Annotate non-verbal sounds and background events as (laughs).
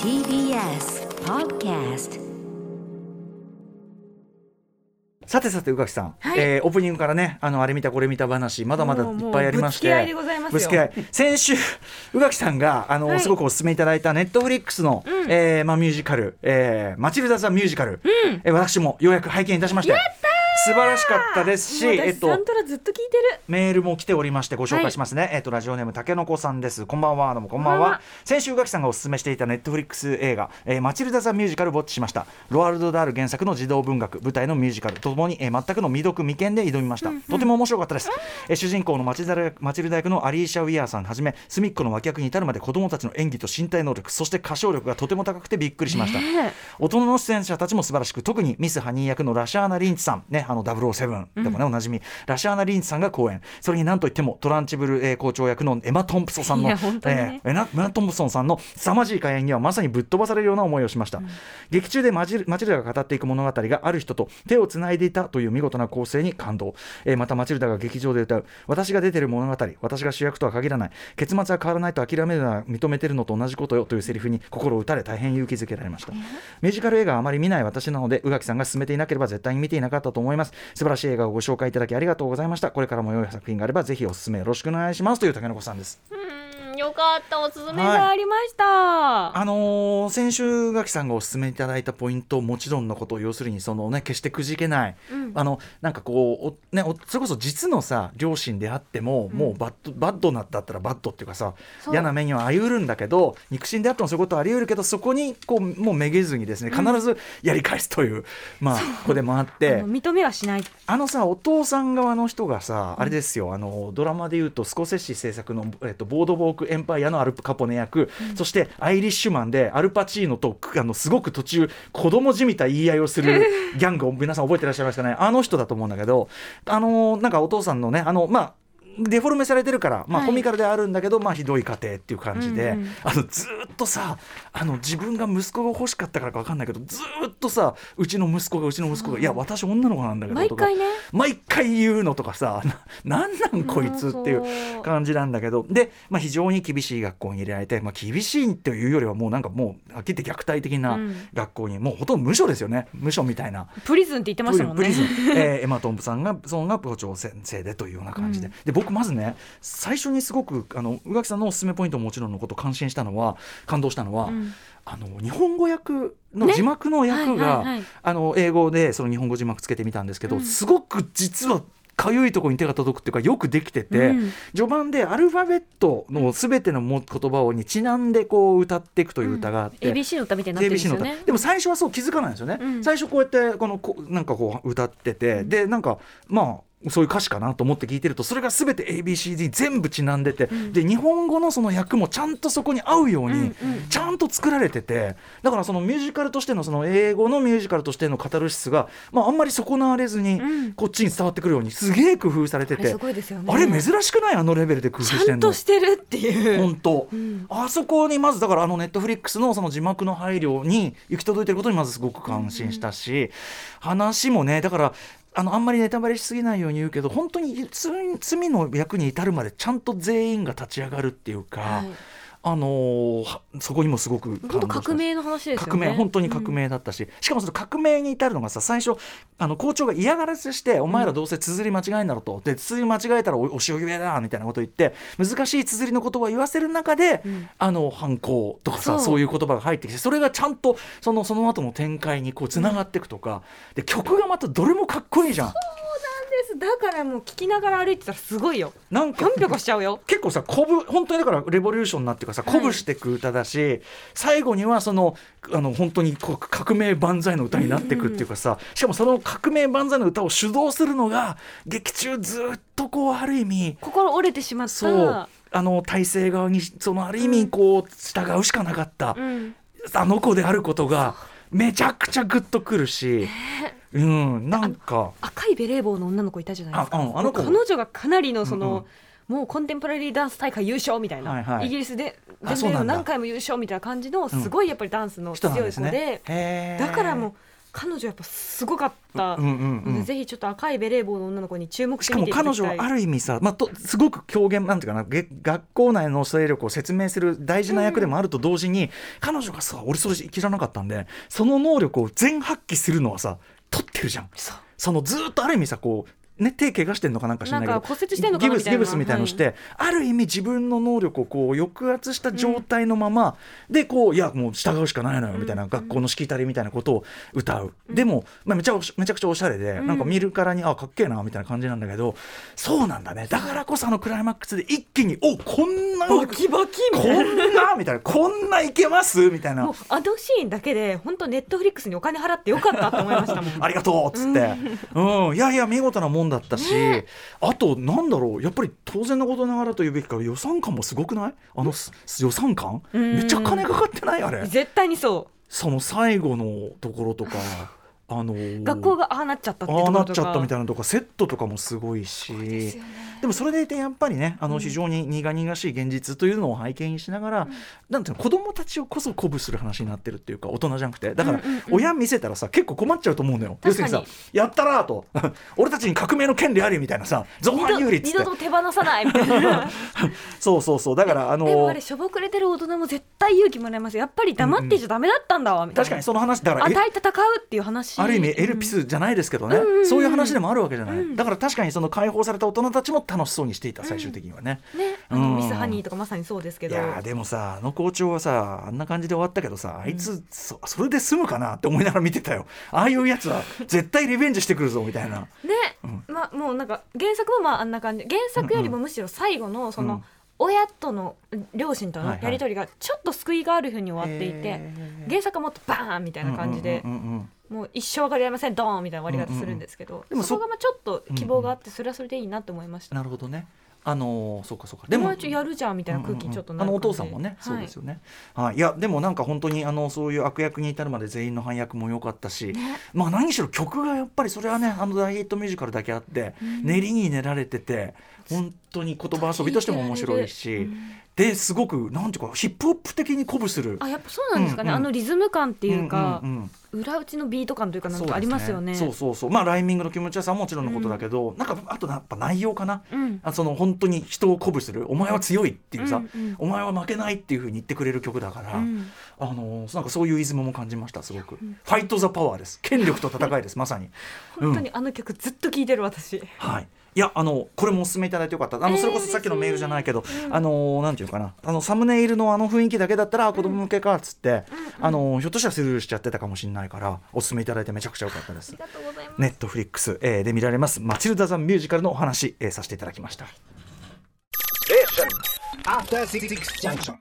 TBS Podcast さてさて宇垣さん、はい。えーオープニングからねあのあれ見たこれ見た話まだまだいっぱいありましてぶつけ合い先週宇垣さんがあの、はい。すごくお勧めいただいたネットフリックスの、うん。えーまあ、ミュージカル、えーマチルダ・ザ・ミュージカル、えー私もようやく拝見いたしまして素晴らしかったですし、えっと私サントラずっと聞いてる。メールも来ておりましてご紹介しますね、えっとラジオネームたけのこさんです。こんばんは。どうもこんばんは。先週宇垣さんがお勧めしていたネットフリックス映画、えーマチルダ・ザ・ミュージカルウォッチしました。ロワールド・ダール原作の児童文学舞台のミュージカル。ともに、えー全くの未読未見で挑みました、とても面白かったです、えー主人公のマチルダマチルダ役のアリーシャ・ウィアーさんはじめ隅っこの脇役に至るまで子供たちの演技と身体能力そして歌唱力がとても高くてびっくりしました、ね大人の出演者たちも素晴らしく特にミス・ハニー役のラシャーナ・リンチさん。ねあの007でもね、おなじみラシャーナ・リンチさんが公演。それになんといってもトランチブル、えー校長役のエマ・トンプソンさんのね。えーエマ・トンプソンさんの凄まじい会演にはまさにぶっ飛ばされるような思いをしました、劇中でマジルマチルダが語っていく物語がある人と手をつないでいたという見事な構成に感動、えーまたマチルダが劇場で歌う。私が出てる物語私が主役とは限らない。結末は変わらないと諦めるのは認めてるのと同じことよというセリフに心を打たれ大変勇気づけられました、ミュージカル映画はあまり見ない私なので宇垣さんが勧めていなければ絶対に見ていなかったと思います。素晴らしい映画をご紹介いただきありがとうございました。これからも良い作品があればぜひおすすめよろしくお願いします。という竹の子さんです。んよかった。おすすめがありました、あのー先週宇垣さんがお勧めいただいたポイントもちろんのこと要するにそのね決してくじけない、うん。あのなんかこうおねおそれこそ実のさ両親であっても、もう bad bad なだったら bad っていうかさ嫌な目にはあり得るんだけど肉親であってもそういうことはあり得るけどそこにこうもうめげずにですね必ずやり返すという、まあここでもあって。認めはしない。あのさお父さん側の人がさ、あれですよ。あのドラマでいうとスコセッシ制作の、えっと、ボードボークエンパイアのアルカポネ役、そしてアイリッシュマンでアルパチーノとあのすごく途中子供じみた言い合いをする (laughs) ギャングを皆さん覚えてらっしゃいますかね。あの人だと思うんだけどあのなんかお父さんのねあのまあデフォルメされてるから、まあ、はい。コミカルであるんだけど、まあ、ひどい家庭っていう感じで、うんうんあのずーっとさあの自分が息子が欲しかったからか分かんないけどずーっとさうちの息子がうちの息子がいや私女の子なんだけどとか毎回ね。毎回言うのとかさななんなんこいつっていう感じなんだけどで、まあ、非常に厳しい学校に入れられて、まあ、厳しいっていうよりはもうなんかもうはっきり言って虐待的なうん。学校に、もうほとんど無所ですよね。無所みたいな。プリズンって言ってましたもんね。プリズン、えー (laughs) エマ・トンプさんがそのが校長先生でというような感じで、うん。で僕まずね最初にすごくあの宇垣さんのおすすめポイントももちろんのこと感心したのは感動したのは、うん。あの日本語訳のね。字幕の役が、はいはいはい。あの英語でその日本語字幕つけてみたんですけど、うん。すごく実はかゆいところに手が届くっていうかよくできてて、うん。序盤でアルファベットの全てのも言葉をにちなんでこう歌っていくという歌があって。ABC の歌みたいになってるんですよね。歌。でも最初はそう気づかないんですよね、うん。最初こうやってこのこなんかこう歌ってて、でなんかまあそういう歌詞かなと思って聞いてるとそれが全て ABCD 全部ちなんでて、ん。で日本語のその役もちゃんとそこに合うようにちゃんと作られててだからそのミュージカルとしてのその英語のミュージカルとしてのカタルシスが、まあ、あんまり損なわれずにうん。こっちに伝わってくるようにすげえ工夫されてて、あれ珍しくない？あのレベルで工夫してんの。ちゃんとしてるっていう。本当、うん。あそこにまずだからあのネットフリックスのその字幕の配慮に行き届いてることにまずすごく感心したし、話もねだからあのあんまりネタバレしすぎないように言うけど本当に罪の役に至るまでちゃんと全員が立ち上がるっていうか、はい。あのーはそこにもすごく本当革命の話ですよね。革命本当に革命だったし、しかもその革命に至るのがさ最初あの校長が嫌がらせして、お前らどうせ綴り間違いんだろと。で綴り間違えたらおお塩ゆえだみたいなこと言って難しい綴りの言葉を言わせる中で、うん。あの犯行とかさそう。そういう言葉が入ってきてそれがちゃんとそのその後の展開にこうつながっていくとか、で曲がまたどれもかっこいいじゃん。ですだからもう聞きながら歩いてたらすごいよ。なんかぴょんぴょこしちゃうよ。結構さ鼓舞本当にだからレボリューションになっていうかさはい鼓舞していく歌だし、最後にはそのあの本当にこう革命万歳の歌になっていくっていうかさ、しかもその革命万歳の歌を主導するのが劇中ずっとこうある意味心折れてしまった。そう。あの体制側にそのある意味こう従うしかなかった、うん。あの子であることがめちゃくちゃグッとくるし、うんなんか。赤いベレー帽の女の子いたじゃないですか。あの子。彼女がかなりのその、うんもうコンテンポラリーダンス大会優勝みたいな、はいはい。イギリスで全米の何回も優勝みたいな感じのすごいやっぱりダンスの強い子ですね。で、へー。だからもう彼女やっぱすごかった。うんうんうんのでぜひちょっと赤いベレー帽の女の子に注目しみしてかも彼女はある意味さ、まあ、とすごく狂言なんていうかなげ学校内の勢力を説明する大事な役でもあると同時に、彼女がさ俺それ知らなかったんでその能力を全発揮するのはさ取ってるじゃん。そのずーっとある意味さこうね、手怪我してんのかなんか知らないけど骨折してんのかなみたいな。ギブスギブスみたいのして、ある意味自分の能力をこう抑圧した状態のまま、でこういやもう従うしかないのよみたいな、学校のしきたりみたいなことを歌う、でも、まあ、めちゃめちゃくちゃおしゃれで、なんか見るからにあかっけえなみたいな感じなんだけどそうなんだね。だからこそあのクライマックスで一気におこんなバキバキみこんなみたいな。こんないけますみたいな。あのシーンだけで本当ネットフリックスにお金払ってよかったと思いましたもん。(laughs) ありがとうっつって、うん、いやいや見事なもんだったし、あとなんだろうやっぱり当然のことながらと言うべきか予算感もすごくない？あのす予算感？うん。めっちゃ金かかってない？あれ。絶対にそその最後のところとかあのーう学校がああなっちゃったってああなっちゃったみたいなのとかセットとかもすごいしね。でもそれでいてやっぱりねあの非常に苦々しい現実というのを背景にしながら、なんていうの子供たちをこそ鼓舞する話になってるっていうか大人じゃなくて。だからうんうん。うん親見せたらさ結構困っちゃうと思うんだよ要するにさ「やったら!」と「(laughs) 俺たちに革命の権利あり」みたいなさ造反有利二度と手放さないみたいな。(laughs) そうそうそう。だからあのでもあれしょぼくれてる大人も絶対勇気もらえますやっぱり黙ってちゃダメだったんだわみたいな。確かにその話だからえ？与え戦うっていう話ある意味エルピスじゃないですけどね、うん。そういう話でもあるわけじゃない、うん。だから確かにその解放された大人たちも楽しそうにしていた最終的にはね、うん。のミスハニーとかまさにそうですけど。いやーでもさあの校長はさあんな感じで終わったけどさあいつ、そそれで済むかなって思いながら見てたよ。ああいうやつは絶対リベンジしてくるぞみたいな。ね、うん。まあもうなんか原作もまああんな感じ。原作よりもむしろ最後のその、うん。親との両親とのやり取りがちょっと救いがあるふうに終わっていて、原作はもっとバーンみたいな感じで、もう一生分かりませんドーンみたいな終わり方するんですけど、でもそそこがまあちょっと希望があってそれはそれでいいなと思いました、なるほどね。あのーそうかそうか。でもやるじゃんみたいな空気にちょっとなあのおる感じ父さんもね、はいそうですよね、はい、い。やでもなんか本当にあのそういう悪役に至るまで全員の反役も良かったし、ね。まあ何しろ曲がやっぱりそれはねあの大ヒットミュージカルだけあって、練りに練られてて本当に言葉遊びとしても面白いし、うんで。すごくなんていうかヒップホップ的に鼓舞する。あやっぱそうなんですかね、うんうん。あのリズム感っていうか、んんん。裏打ちのビート感というかなんかありますよね。そうそうそうまあライミングの気持ちよさはもちろんのことだけど、なんかあとやっぱ内容かな、うん。あその本当に人を鼓舞する。お前は強いっていうさ、うんうん。お前は負けないっていうふうに言ってくれる曲だから、うん。あのなんかそういうイズムも感じましたすごく、ファイト・ザ・パワーです。権力と戦いですまさに。本当にあの曲ずっと聴いてる私、はいいやあのこれもお勧めいただいてよかった。あのえーそれこそさっきのメールじゃないけど、あのなんていうかな。あのサムネイルのあの雰囲気だけだったらあ子供向けかっつって、あのひょっとしたらスルーしちゃってたかもしれないからお勧めいただいてめちゃくちゃ良かったです。ありがとうございます。ネットフリックス、えーで見られます。マチルダ・ザ・ミュージカルのお話、えーさせていただきました。After Six Junction.